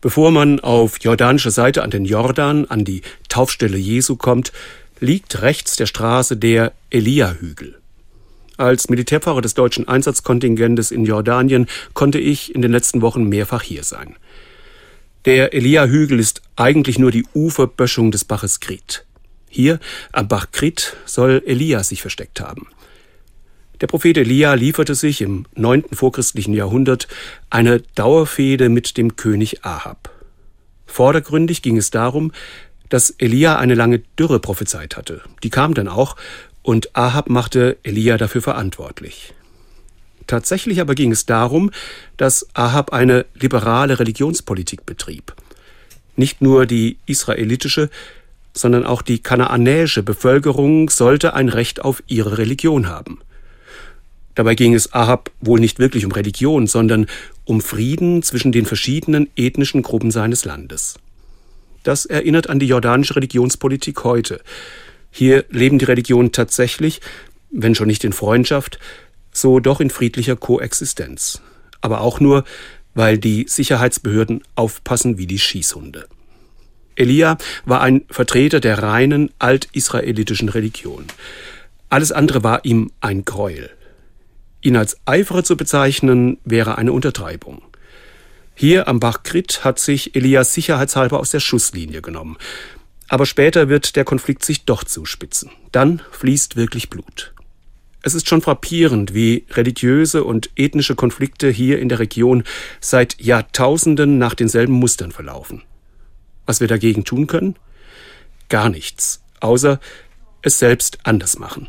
Bevor man auf jordanischer Seite an den Jordan, an die Taufstelle Jesu kommt, liegt rechts der Straße der Elia-Hügel. Als Militärpfarrer des deutschen Einsatzkontingentes in Jordanien konnte ich in den letzten Wochen mehrfach hier sein. Der Elia-Hügel ist eigentlich nur die Uferböschung des Baches Krit. Hier am Bach Krit soll Elia sich versteckt haben. Der Prophet Elia lieferte sich im neunten vorchristlichen Jahrhundert eine Dauerfehde mit dem König Ahab. Vordergründig ging es darum, dass Elia eine lange Dürre prophezeit hatte. Die kam dann auch, und Ahab machte Elia dafür verantwortlich. Tatsächlich aber ging es darum, dass Ahab eine liberale Religionspolitik betrieb. Nicht nur die israelitische, sondern auch die kanaanäische Bevölkerung sollte ein Recht auf ihre Religion haben. Dabei ging es Ahab wohl nicht wirklich um Religion, sondern um Frieden zwischen den verschiedenen ethnischen Gruppen seines Landes. Das erinnert an die jordanische Religionspolitik heute. Hier leben die Religionen tatsächlich, wenn schon nicht in Freundschaft, so doch in friedlicher Koexistenz. Aber auch nur, weil die Sicherheitsbehörden aufpassen wie die Schießhunde. Elia war ein Vertreter der reinen altisraelitischen Religion. Alles andere war ihm ein Gräuel. Ihn als Eiferer zu bezeichnen, wäre eine Untertreibung. Hier am Bach Krit hat sich Elias sicherheitshalber aus der Schusslinie genommen. Aber später wird der Konflikt sich doch zuspitzen. Dann fließt wirklich Blut. Es ist schon frappierend, wie religiöse und ethnische Konflikte hier in der Region seit Jahrtausenden nach denselben Mustern verlaufen. Was wir dagegen tun können? Gar nichts, außer es selbst anders machen.